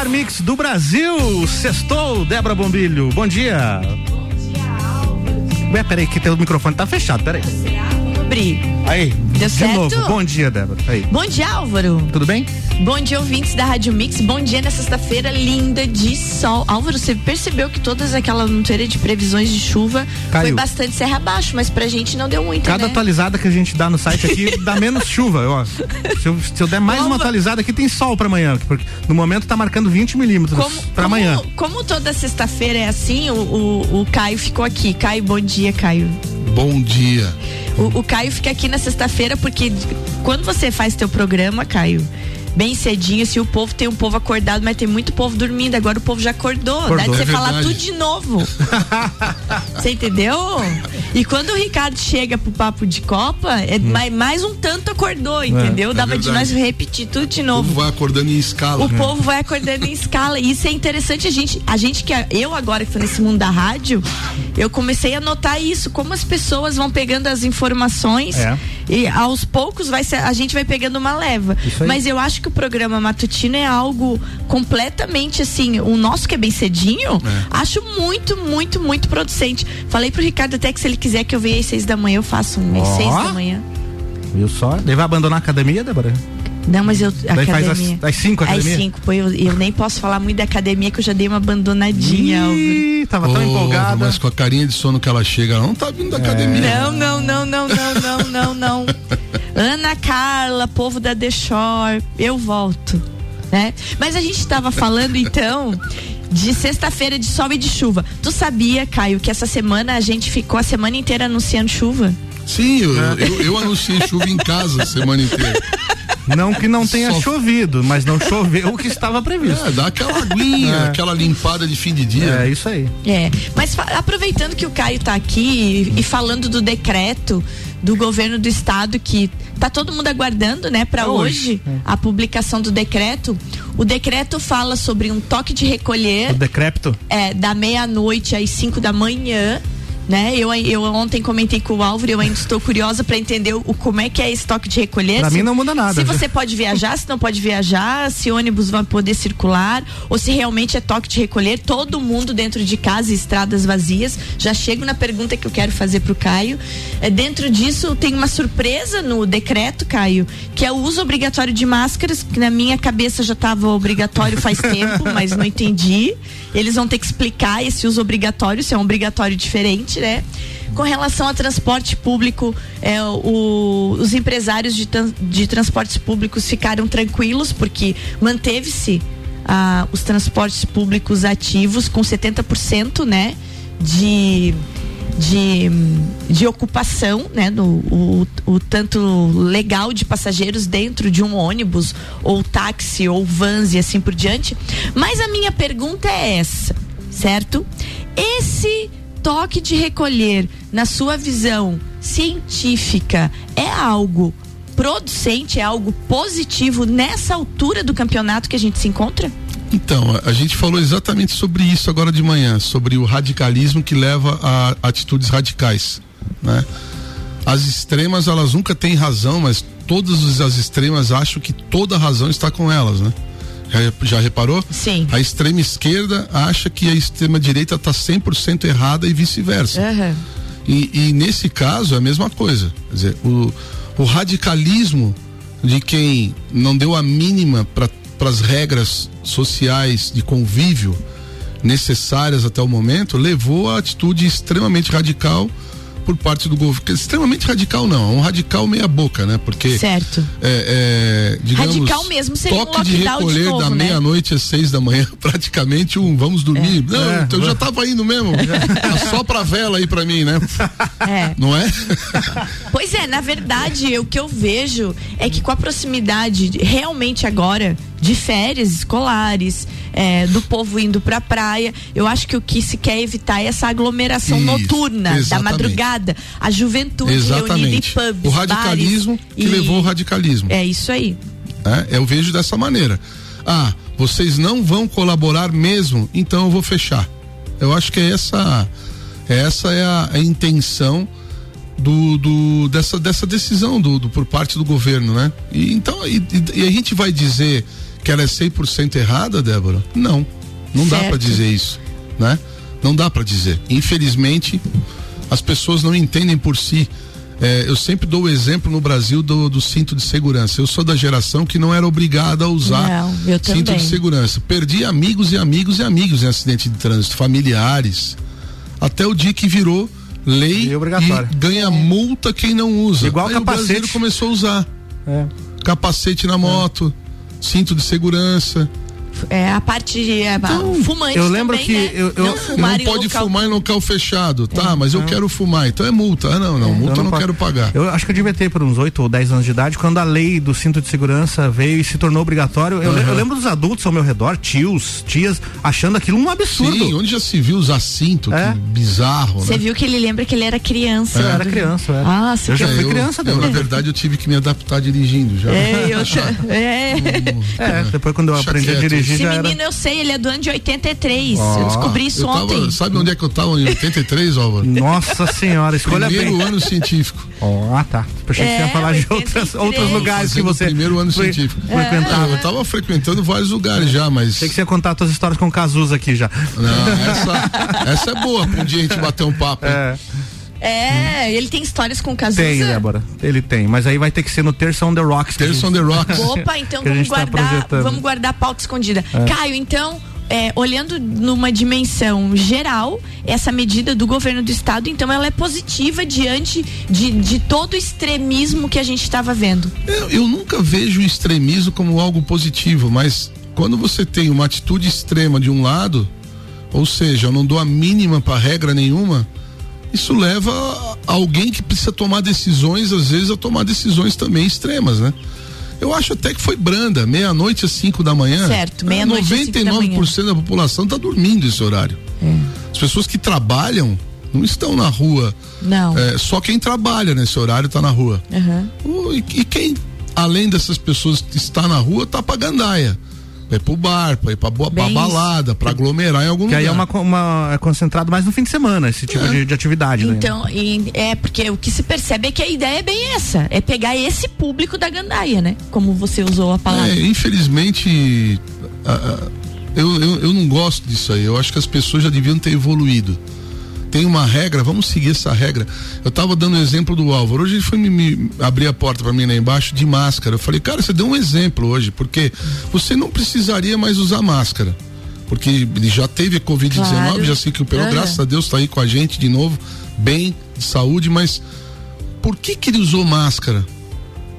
Melhor mix do Brasil. Sextou, Débora Bombilho. Bom dia. Bom dia, Alves. Ué, peraí, que teu microfone tá fechado, peraí. Abri. Aí, Deu de certo? novo. Bom dia, Débora. Aí. Bom dia, Álvaro. Tudo bem? Bom dia, ouvintes da Rádio Mix. Bom dia nessa sexta-feira linda de sol. Álvaro, você percebeu que todas aquela monteira de previsões de chuva Caiu. foi bastante serra abaixo, mas pra gente não deu muito, Cada né? atualizada que a gente dá no site aqui dá menos chuva. Ó. Se, eu, se eu der mais uma Como- atualizada aqui, tem sol pra amanhã. Porque no momento tá marcando 20 milímetros Como, pra como- amanhã. como toda sexta-feira é assim, o, o, o Caio ficou aqui. Caio, bom dia, Caio. Bom dia. O, o Caio fica aqui na sexta-feira porque quando você faz teu programa, Caio, bem cedinho, se o povo tem um povo acordado, mas tem muito povo dormindo, agora o povo já acordou. Dá de Acordou. você É falar tudo de novo. Você entendeu? E quando o Ricardo chega pro papo de Copa, é mais, mais um tanto acordou, entendeu? é Dava de nós repetir tudo de O novo. povo vai acordando em escala. O povo vai acordando em escala. E isso é interessante. A gente, a gente que eu agora que tô nesse mundo da rádio, eu comecei a notar isso, como as pessoas vão pegando as informações É. e aos poucos vai ser, a gente vai pegando uma leva. Mas eu acho que o programa matutino é algo completamente assim, o nosso que é bem cedinho, É. acho muito, muito, muito producente. Falei pro Ricardo até que se ele quiser que eu venha às seis da manhã, eu faço um às seis da manhã. Viu só? Daí vai abandonar a academia, Débora? Não, mas eu. Daí faz academia. às- às cinco a Às academia? cinco, pô, eu, eu nem posso falar muito da academia que eu já dei uma abandonadinha. Ih, tava tão Ô, empolgada. Mas com a carinha de sono que ela chega, ela não tá vindo da É. academia. Não, não, não, não, não, não, não, não. Ana Carla, povo da The Shore, eu volto, né? Mas a gente tava falando então de sexta-feira de sol e de chuva. Tu sabia, Caio, que essa semana a gente ficou a semana inteira anunciando chuva? Sim, eu, eu, eu anunciei chuva em casa a semana inteira. Não que não tenha Só- chovido, mas não choveu o que estava previsto. É, dá aquela aguinha, É. aquela limpada de fim de dia. É, isso aí. É, mas aproveitando que o Caio tá aqui e, e falando do decreto do governo do estado que tá todo mundo aguardando, né, para É hoje. hoje, a publicação do decreto. O decreto fala sobre um toque de recolher O decrépito. é, da meia-noite às 5 da manhã. Né? Eu, eu ontem comentei com o Álvaro, eu ainda estou curiosa para entender o, como é que é esse toque de recolher. Se- mim não muda nada. Se você pode viajar, se não pode viajar, se ônibus vai poder circular, ou se realmente é toque de recolher, todo mundo dentro de casa e estradas vazias. Já chego na pergunta que eu quero fazer pro Caio. É, dentro disso tem uma surpresa no decreto, Caio, que é o uso obrigatório de máscaras, que na minha cabeça já estava obrigatório faz tempo, mas não entendi. Eles vão ter que explicar esse uso obrigatório, se é um obrigatório diferente, né? Com relação a transporte público, é, o- os empresários de, de transportes públicos ficaram tranquilos porque manteve-se ah, os transportes públicos ativos com 70%, né? De, de, de ocupação, né? No, o, o tanto legal de passageiros dentro de um ônibus ou táxi ou vans e assim por diante. Mas a minha pergunta é essa, certo? Esse toque de recolher, na sua visão científica, é algo producente, é algo positivo nessa altura do campeonato que a gente se encontra? Então, a, gente falou exatamente sobre isso agora de manhã, sobre o radicalismo que leva a atitudes radicais, né? As extremas, elas nunca têm razão, mas todas as extremas acham que toda razão está com elas, né? Já, reparou? Sim. A extrema esquerda acha que a extrema direita está 100% errada e vice-versa. Aham. E, e nesse caso é a mesma coisa. Quer dizer, o, o radicalismo de quem não deu a mínima para as regras sociais de convívio necessárias até o momento levou a atitude extremamente radical por parte do governo. Extremamente radical não, é um radical meia boca, né? Porque Certo. é, é, digamos, Radical mesmo seria um toque de lockdown de recolher novo, da né? meia-noite às seis da manhã, praticamente um vamos dormir. Não, É. eu já tava indo mesmo. Só pra vela aí pra mim, né? É. Não é? Pois é, na verdade, o que eu vejo é que com a proximidade, de- realmente agora, de férias escolares, é, do povo indo pra praia. Eu acho que o que se quer evitar é essa aglomeração Isso, noturna exatamente. da madrugada, a juventude reunida em Exatamente. pubs, O radicalismo bares, que e- levou ao radicalismo. É isso aí. né? Eu vejo dessa maneira. Ah, vocês não vão colaborar mesmo, então eu vou fechar. Eu acho que é essa, essa é a, a intenção do, do- dessa, dessa decisão do, do- por parte do governo, né? E, então, e- e a gente vai dizer que ela é 100% errada, Débora? Não, não dá Certo. para dizer isso, né? Não dá para dizer. Infelizmente, as pessoas não entendem por si. É, eu sempre dou o exemplo no Brasil do, do cinto de segurança. Eu sou da geração que não era obrigada a usar Não, eu cinto também. de segurança. Perdi amigos e amigos e amigos em acidente de trânsito, familiares. Até o dia que virou lei E obrigatório. e ganha multa quem não usa. Igual Aí capacete. O brasileiro começou a usar É. capacete na moto, cinto de segurança. É a parte de é, fumante eu lembro também, que né? eu- eu- não fumar não pode local- fumar em local fechado, tá? mas eu quero fumar, então é multa. Ah, não, não, multa eu não, posso- quero pagar. Eu acho que eu devia ter por uns 8 ou 10 anos de idade, quando a lei do cinto de segurança veio e se tornou obrigatório. Eu, le- eu lembro dos adultos ao meu redor, tios, tias, achando aquilo um absurdo. Sim, onde já se viu usar cinto, É. que bizarro, Você né? viu que ele lembra que ele era criança. Eu era criança, eu era. Nossa, eu já fui eu, criança eu, também. Na verdade, eu tive que me adaptar dirigindo já. É, eu é. É, depois quando eu aprendi a quieto. Esse já era. menino eu sei, ele é do ano de 83. Ó, eu descobri isso Eu tava- ontem. sabe onde é que eu tava em 83, Álvaro? Nossa senhora, escolha Primeiro bem. ano científico. Ó, ah, tá. Achei que você ia É, falar de 83. outras, outros lugares que você. primeiro ano fre- científico. Frequentava. Eu tava frequentando vários lugares já, mas. Achei que você ia contar suas histórias com o Cazuza aqui já. Não, essa, essa é boa pra um dia a gente bater um papo. hein? É, É, ele tem histórias com Cazuza. tem, Débora. Ele tem. Mas aí vai ter que ser no Terça on the Rocks. Terça on the Rocks. Opa, então vamos tá guardar, vamos guardar a pauta escondida. Caio, então, é, olhando numa dimensão geral, essa medida do governo do estado, então, ela é positiva diante de, de todo o extremismo que a gente estava vendo. Eu, eu nunca vejo o extremismo como algo positivo, mas quando você tem uma atitude extrema de um lado, ou seja, eu não dou a mínima para regra nenhuma, isso leva a alguém que precisa tomar decisões, às vezes, a tomar decisões também extremas, né? Eu acho até que foi branda, meia-noite às 5 da manhã. Certo, meia-noite às cinco da manhã. 99% da população está dormindo esse horário. As pessoas que trabalham não estão na rua. Não. É, só quem trabalha nesse horário está na rua. O- E, e quem, além dessas pessoas que está na rua, tá pra gandaia. Pra ir pro bar, pra ir pra, boa, pra balada, pra aglomerar em algum Que lugar. aí é uma, uma é concentrado mais no fim de semana, esse tipo de, de atividade, né? Então, e- é porque o que se percebe é que a ideia é bem essa, é pegar esse público da gandaia, né? Como você usou a palavra. É, infelizmente, a- a- eu, eu, eu não gosto disso aí. Eu acho que as pessoas já deviam ter evoluído. Tem uma regra, vamos seguir essa regra. Eu tava dando o exemplo do Álvaro. Hoje ele foi me, me abrir a porta para mim lá embaixo de máscara. Eu falei, cara, você deu um exemplo hoje, porque você não precisaria mais usar máscara. Porque ele já teve Covid-19, Claro. já sei que o Aham. graças a Deus, tá aí com a gente de novo, bem, de saúde, mas por que que ele usou máscara?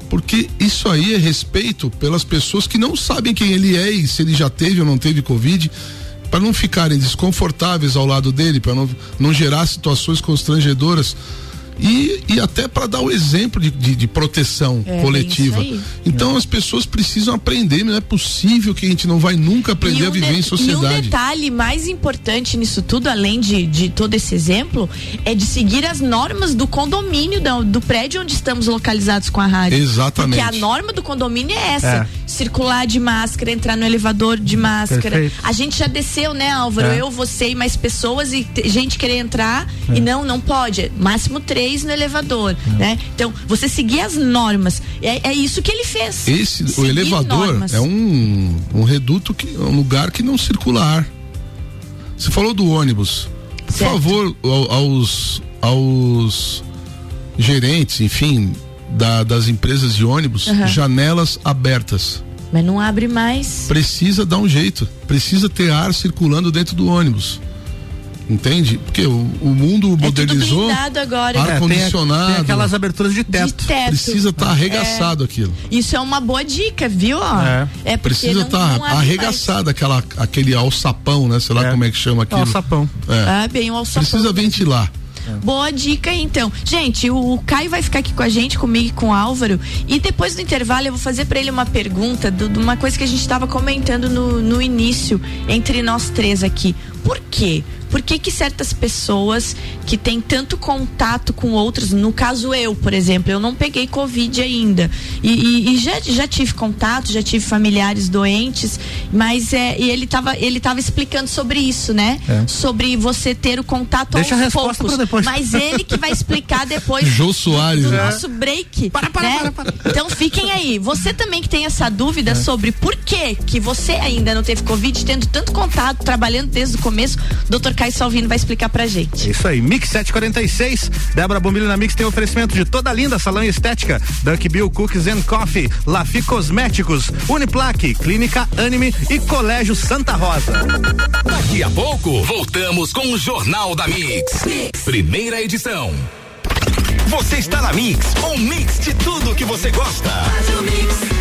Porque isso aí é respeito pelas pessoas que não sabem quem ele é e se ele já teve ou não teve Covid, para não ficarem desconfortáveis ao lado dele, para não, não gerar situações constrangedoras. E, e até para dar o exemplo de, de, de proteção É, coletiva. aí. Então as pessoas precisam aprender, não é possível que a gente não vai nunca aprender E a um viver de- em E um sociedade. detalhe mais importante nisso tudo, além de, de todo esse exemplo, é de seguir as normas do condomínio, do, do prédio onde estamos localizados com a rádio. Exatamente. Porque a norma do condomínio é essa: É. circular de máscara, entrar no elevador de máscara. Perfeito. A gente já desceu, né, Álvaro? É. Eu, você e mais pessoas e te- gente querer entrar e não, não pode. Máximo três no elevador, né? Então, você seguir as normas. É, é isso que ele fez. Esse, o elevador normas. é um, um reduto, que, um lugar que não circula ar. Você falou do ônibus. Por Certo. favor, ao- aos, aos gerentes, enfim, da- das empresas de ônibus, Aham. janelas abertas. Mas não abre mais. Precisa dar um jeito. Precisa ter ar circulando dentro do ônibus. Entende? Porque o, o mundo É tudo modernizou. agora. ar É, tem, a- condicionado. tem aquelas aberturas de de teto. teto. Precisa estar arregaçado aquilo. Isso é uma boa dica, viu? É. é porque Precisa estar abre arregaçado aquela, aquele alçapão, né? Sei lá É. como é que chama aquilo. Alçapão. É. Ah, bem o alçapão. Precisa ventilar. Boa dica então. Gente, o, Caio vai ficar aqui com a gente, comigo e com o Álvaro. E depois do intervalo eu vou fazer para ele uma pergunta de uma coisa que a gente estava comentando no, no início entre nós três aqui. Por quê? Por que, que certas pessoas que têm tanto contato com outras, no caso eu, por exemplo, eu não peguei Covid ainda. E, e, e já, já tive contato, já tive familiares doentes, mas é, e ele estava ele tava explicando sobre isso, né? É. Sobre você ter o contato Deixa aos a resposta poucos. Depois. Mas ele que vai explicar depois Jô Soares, do né? nosso break. Para, para, né? para, para. Então fiquem aí. Você também que tem essa dúvida é. sobre por que que você ainda não teve Covid, tendo tanto contato, trabalhando desde o começo, Dr. Caio Salvino vai explicar pra gente. Isso aí, Mix 746. Débora Bombilho na Mix tem oferecimento de toda linda salão e estética. Dunk Bill Cookies and Coffee, Lafi Cosméticos, Uniplaque, Clínica Anime e Colégio Santa Rosa. Daqui a pouco, voltamos com o Jornal da mix. Primeira edição. Você está na Mix, um mix de tudo que você gosta. Quero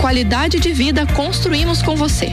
qualidade de vida construímos com você.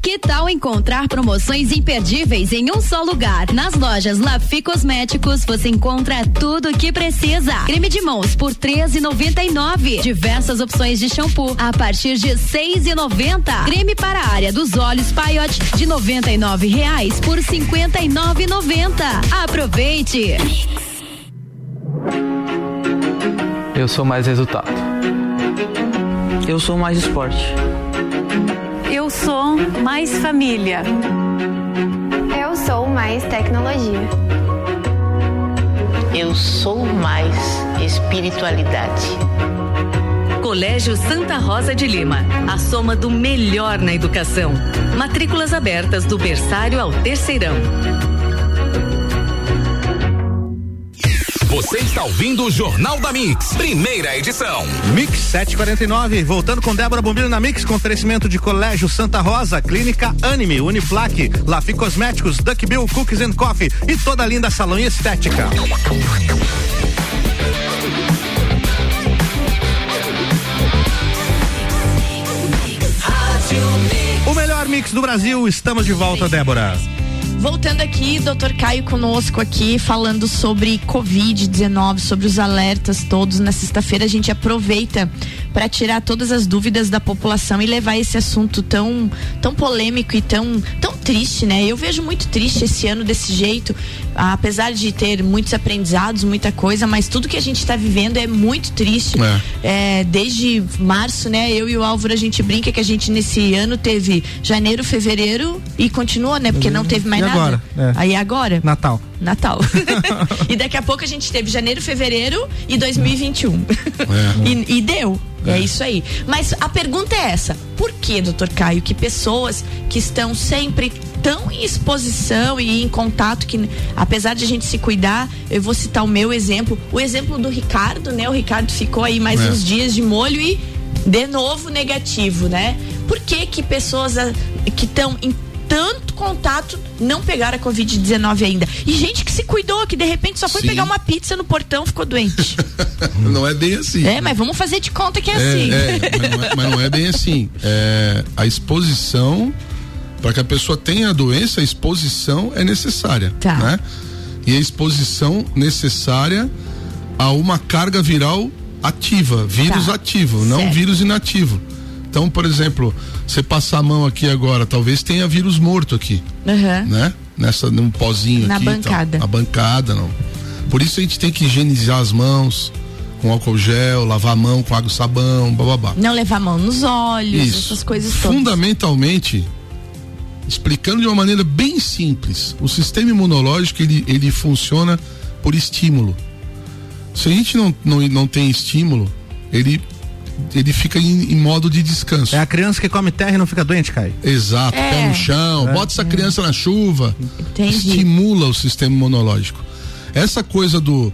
Que tal encontrar promoções imperdíveis em um só lugar? Nas lojas Lafi Cosméticos você encontra tudo o que precisa. Creme de mãos por 13,99. Diversas opções de shampoo a partir de 6,90. Creme para a área dos olhos Paiote de 99 reais por 59,90. Aproveite. Eu sou mais resultado. Eu sou mais esporte. Eu sou mais família. Eu sou mais tecnologia. Eu sou mais espiritualidade. Colégio Santa Rosa de Lima, a soma do melhor na educação. Matrículas abertas do berçário ao terceirão. Você está ouvindo o Jornal da Mix, primeira edição. Mix 749, voltando com Débora Bombilho na Mix, com oferecimento de Colégio Santa Rosa, Clínica Anime, Uniplaque, Lafi Cosméticos, Duck Bill Cookies and Coffee e toda linda salão e estética. O melhor mix do Brasil, estamos de volta, Débora. Voltando aqui, doutor Caio conosco aqui, falando sobre Covid-19, sobre os alertas todos. Na sexta-feira a gente aproveita para tirar todas as dúvidas da população e levar esse assunto tão, tão polêmico e tão, tão triste, né? Eu vejo muito triste esse ano desse jeito, apesar de ter muitos aprendizados, muita coisa, mas tudo que a gente está vivendo é muito triste. É. É, desde março, né? Eu e o Álvaro a gente brinca que a gente nesse ano teve janeiro, fevereiro e continua, né? Porque não teve mais E nada. agora? É. Aí agora? Natal. Natal. e daqui a pouco a gente teve janeiro, fevereiro e 2021. E, e deu. É. isso aí. Mas a pergunta é essa: por que, doutor Caio, que pessoas que estão sempre tão em exposição e em contato que, apesar de a gente se cuidar, eu vou citar o meu exemplo, o exemplo do Ricardo, né? O Ricardo ficou aí mais É. uns dias de molho e de novo negativo, né? Por que que pessoas ah, que estão em tanto contato não pegaram a Covid-19 ainda? E gente que se cuidou, que de repente só foi Sim. pegar uma pizza no portão ficou doente. Não é bem assim. é, mas vamos fazer de conta que é, É, assim. é, mas, não é, mas não é bem assim. É, a exposição, para que a pessoa tenha a doença, a exposição é necessária. Tá. Né? E a exposição necessária a uma carga viral ativa, vírus Tá. ativo, não Certo. vírus inativo. Então, por exemplo, você passar a mão aqui agora, talvez tenha vírus morto aqui, Aham. né? Nessa, num pozinho Na aqui. e tal. bancada. Na bancada, não. Por isso a gente tem que higienizar as mãos com álcool gel, lavar a mão com água e sabão, bababá. Não levar a mão nos olhos, Isso. essas coisas todas. Fundamentalmente, explicando de uma maneira bem simples, o sistema imunológico ele, ele funciona por estímulo. Se a gente não, não, não tem estímulo, ele, ele fica em, em modo de descanso. É a criança que come terra e não fica doente, Caio. Exato, É. pé no chão, É. bota essa criança na chuva. Entendi. Estimula o sistema imunológico. Essa coisa do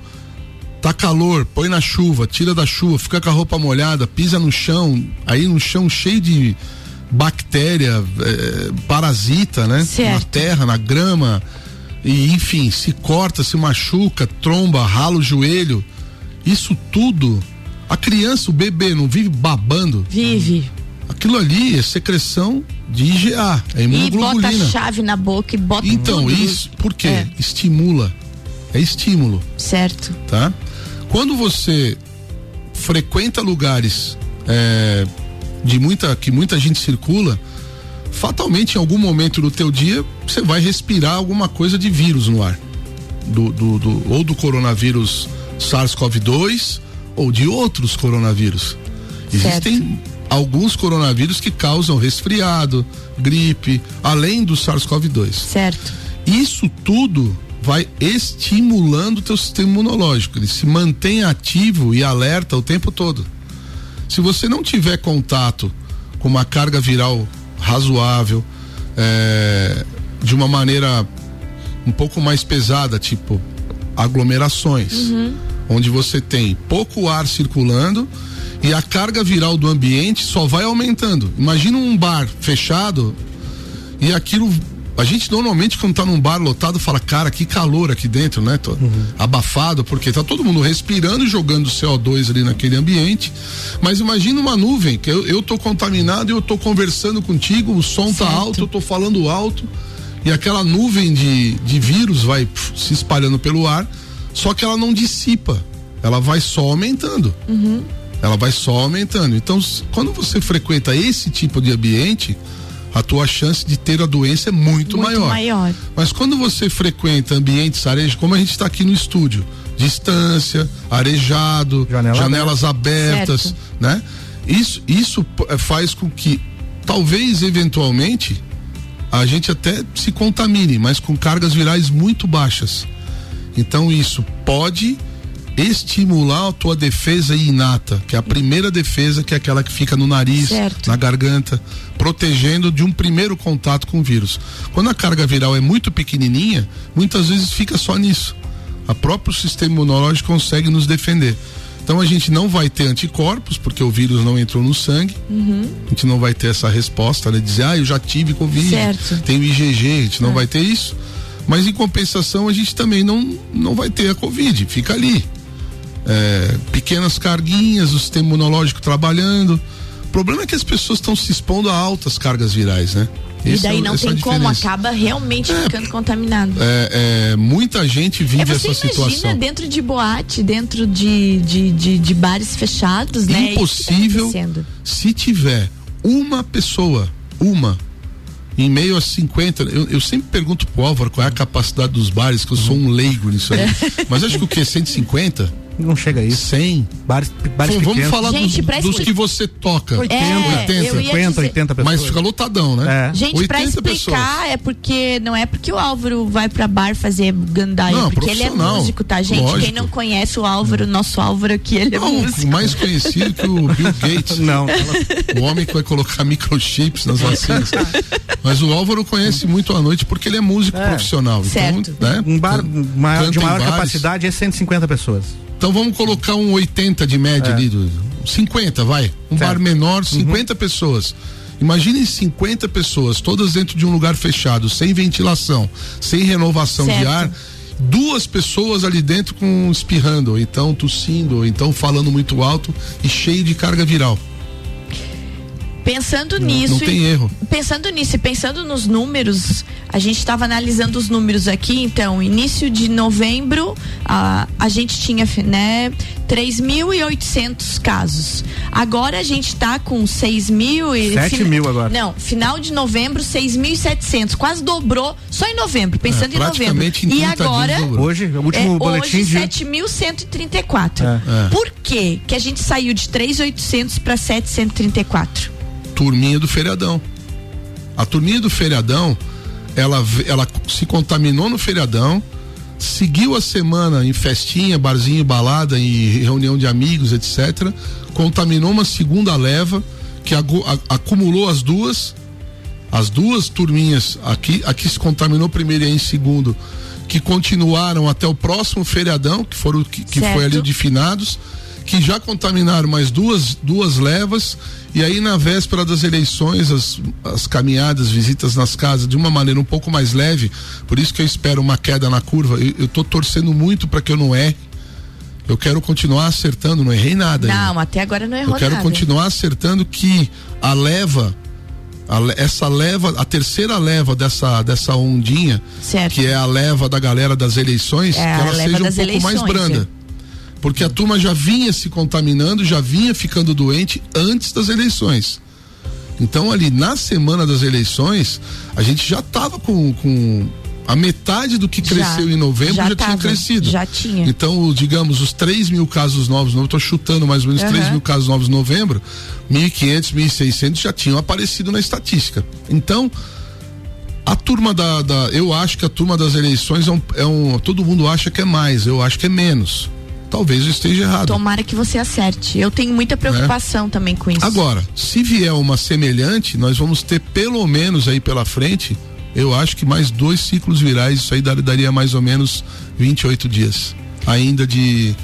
tá calor, põe na chuva, tira da chuva, fica com a roupa molhada, pisa no chão, aí no chão cheio de bactéria, eh, parasita, né? Certo. Na terra, na grama. E enfim, se corta, se machuca, tromba, rala o joelho. Isso tudo, a criança, o bebê, não vive babando. Vive. Aquilo ali é secreção de IgA, é E bota a imunoglobulina. chave na boca e bota Então, tudo. isso, por quê? É. Estimula. É estímulo, Certo. tá? Quando você frequenta lugares é, de muita que muita gente circula, fatalmente em algum momento do teu dia você vai respirar alguma coisa de vírus no ar, do, do- do- ou do coronavírus SARS-CoV-2 ou de outros coronavírus. Existem alguns coronavírus que causam resfriado, gripe, além do SARS-CoV-2. Certo. Isso tudo vai estimulando o teu sistema imunológico. Ele se mantém ativo e alerta o tempo todo. Se você não tiver contato com uma carga viral razoável, é, de uma maneira um pouco mais pesada, tipo aglomerações, onde você tem pouco ar circulando e a carga viral do ambiente só vai aumentando. Imagina um bar fechado e aquilo. A gente normalmente, quando tá num bar lotado, fala, cara, que calor aqui dentro, né? Tô abafado, porque tá todo mundo respirando e jogando CO2 ali naquele ambiente. Mas imagina uma nuvem, que eu, eu tô contaminado e eu tô conversando contigo, o som tá alto, eu tô falando alto, e aquela nuvem de, de vírus vai pf, se espalhando pelo ar, só que ela não dissipa, ela vai só aumentando ela vai só aumentando. Então, quando você frequenta esse tipo de ambiente, a tua chance de ter a doença é muito, Muito maior. maior. Mas quando você frequenta ambientes arejados, como a gente está aqui no estúdio, distância, arejado, Janela janelas abertas, Certo. né? Isso, isso eh, faz com que, talvez, eventualmente, a gente até se contamine, mas com cargas virais muito baixas. Então isso pode estimular a tua defesa inata, que é a primeira defesa, que é aquela que fica no nariz, Certo. na garganta, protegendo de um primeiro contato com o vírus. Quando a carga viral é muito pequenininha, muitas vezes fica só nisso. A próprio sistema imunológico consegue nos defender. Então a gente não vai ter anticorpos, porque o vírus não entrou no sangue. Uhum. A gente não vai ter essa resposta, né? Dizer, ah, eu já tive Covid, Certo. tenho IgG, a gente não É. vai ter isso. Mas em compensação, a gente também não, não vai ter a Covid, fica ali. É, pequenas carguinhas, o sistema imunológico trabalhando. O problema é que as pessoas estão se expondo a altas cargas virais, né? E daí é o- não é tem como, acaba realmente ficando contaminado. É, é, muita gente vive É, essa imagina situação. dentro de boate, dentro de, de, de, de bares fechados, né? Impossível se tiver uma pessoa, uma, em meio a 50. Eu, eu sempre pergunto pro Álvaro qual é a capacidade dos bares, que eu sou um leigo nisso aí. Mas acho que o quê? 150? Não chega a isso. 100. Bares, bares Vamos, vamos pequenos. falar Gente, dos, dos que você toca. 80, É, eu ia 50, dizer- 80 pessoas. Mas fica lotadão, né? É. Gente, pra 80 explicar, pessoas. é porque não é porque o Álvaro vai pra bar fazer gandaia, Não, porque ele é músico, tá, gente? Quem Lógico. não conhece o Álvaro, nosso Álvaro aqui, ele é Não, músico. mais conhecido que o Bill Gates. Não. O homem que vai colocar microchips nas vacinas. Mas o Álvaro conhece muito à noite porque ele é músico profissional. Certo. Então, né? Um bar can- maior- de maior capacidade é 150 pessoas. Então vamos colocar um 80 de média É. ali, do, 50, vai. Um Certo. bar menor, 50 pessoas. Imaginem 50 pessoas, todas dentro de um lugar fechado, sem ventilação, sem renovação de Certo. ar. Duas pessoas ali dentro com espirrando, ou então tossindo, ou então falando muito alto e cheio de carga viral. Pensando nisso. não tem e- erro. Pensando nisso e pensando nos números, a gente estava analisando os números aqui, então, início de novembro, a, a gente tinha, né, 3.800 casos. Agora a gente está com 6 mil e. 7 mil agora. Não, final de novembro, 6.700. Quase dobrou só em novembro, pensando É, em novembro. em E 30 dias agora. Hoje, o último é, boletim hoje, de. 7.134. É. É. Por quê que a gente saiu de 3.800 para 734? Turminha do feriadão. A turminha do feriadão, ela, ela se contaminou no feriadão, seguiu a semana em festinha, barzinho, balada e reunião de amigos, etc. Contaminou uma segunda leva que acumulou as duas, as duas turminhas aqui, aqui se contaminou primeiro e em segundo, que continuaram até o próximo feriadão, que foram que, que foi ali de finados, que já contaminaram mais duas, duas levas, e aí na véspera das eleições, as, as caminhadas, visitas nas casas, de uma maneira um pouco mais leve, por isso que eu espero uma queda na curva. Eu, tô torcendo muito para que eu não erre. Eu quero continuar acertando, não errei nada. ainda. Não, até agora não errou Eu quero nada. continuar acertando que a leva, a essa leva, a terceira leva dessa, dessa ondinha, Certo. que é a leva da galera das eleições, É, que ela seja um pouco mais eleições, branda. Porque a turma já vinha se contaminando, já vinha ficando doente antes das eleições. Então, ali na semana das eleições, a gente já estava com, com a metade do que Já, cresceu em novembro já, já tinha tava, crescido. já tinha. Então, digamos, os 3 mil casos novos, eu estou chutando mais ou menos 3 Aham. mil casos novos em novembro, 1.500, 1.600 já tinham aparecido na estatística. Então, a turma da, da- Eu acho que a turma das eleições é um, é um. Todo mundo acha que é mais, eu acho que é menos. Talvez eu esteja errado. Tomara que você acerte. Eu tenho muita preocupação também com isso. Agora, se vier uma semelhante, nós vamos ter pelo menos aí pela frente, eu acho que mais dois ciclos virais, isso aí dar- daria mais ou menos 28 dias. Ainda de.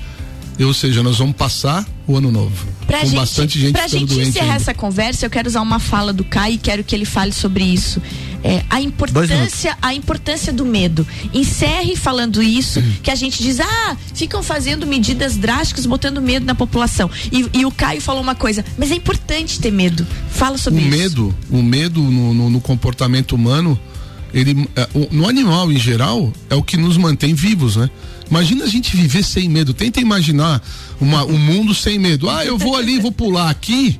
Ou seja, nós vamos passar o ano novo. Pra com gente, bastante gente pra gente encerrar ainda. essa conversa, eu quero usar uma fala do Caio e quero que ele fale sobre isso. É, a importância, a importância do medo. Encerre falando isso, que a gente diz, ah, ficam fazendo medidas drásticas, botando medo na população. E, e o Caio falou uma coisa, mas é importante ter medo. Fala o sobre isso. medo, o medo no, no- no comportamento humano, ele é, o- no animal em geral é o que nos mantém vivos, né? Imagina a gente viver sem medo. Tenta imaginar uma, um mundo sem medo. Ah, eu vou ali, vou pular aqui.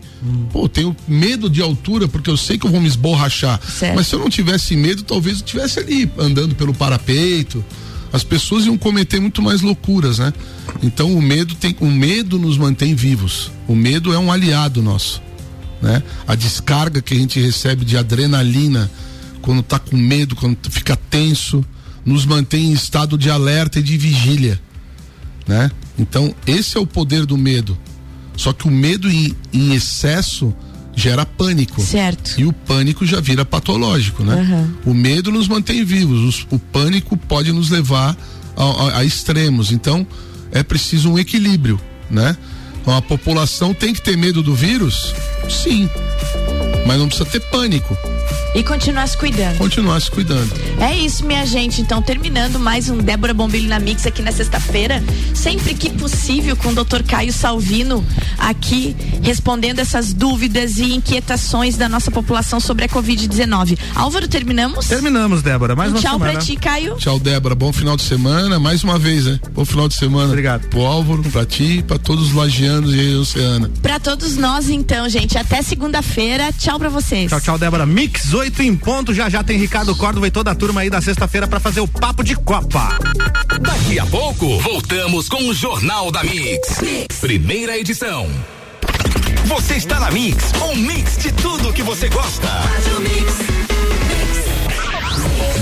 Pô, tenho medo de altura porque eu sei que eu vou me esborrachar. Certo. Mas se eu não tivesse medo, talvez eu estivesse ali andando pelo parapeito. As pessoas iam cometer muito mais loucuras, né? Então o medo tem, o medo nos mantém vivos. O medo é um aliado nosso né? A descarga que a gente recebe de adrenalina quando tá com medo, quando fica tenso, nos mantém em estado de alerta e de vigília, né? Então, esse é o poder do medo. Só que o medo em, em excesso gera pânico. Certo. E o pânico já vira patológico, né? Aham. O medo nos mantém vivos, os- o pânico pode nos levar a, a- a extremos. Então, é preciso um equilíbrio, né? Então, a população tem que ter medo do vírus? Sim. Mas não precisa ter pânico. E continuar se cuidando. Continuar se cuidando. É isso, minha gente. Então, terminando mais um Débora Bombilho na Mix aqui na sexta-feira. Sempre que possível, com o Dr. Caio Salvino aqui respondendo essas dúvidas e inquietações da nossa população sobre a Covid-19. Álvaro, terminamos? Terminamos, Débora. Mais Um uma tchau semana. pra ti, Caio. Tchau, Débora. Bom final de semana. Mais uma vez, né? Bom final de semana. Obrigado. Pro Álvaro, pra ti, pra todos os lagianos e Oceana. Pra todos nós, então, gente. Até segunda-feira. Tchau pra vocês. Tchau, tchau, Débora. Mix 18 em ponto, já já tem Ricardo Córdova e toda a turma aí da sexta-feira para fazer o papo de Copa. Daqui a pouco, voltamos com o Jornal da mix. Primeira edição. Você está na Mix, um mix de tudo que você gosta.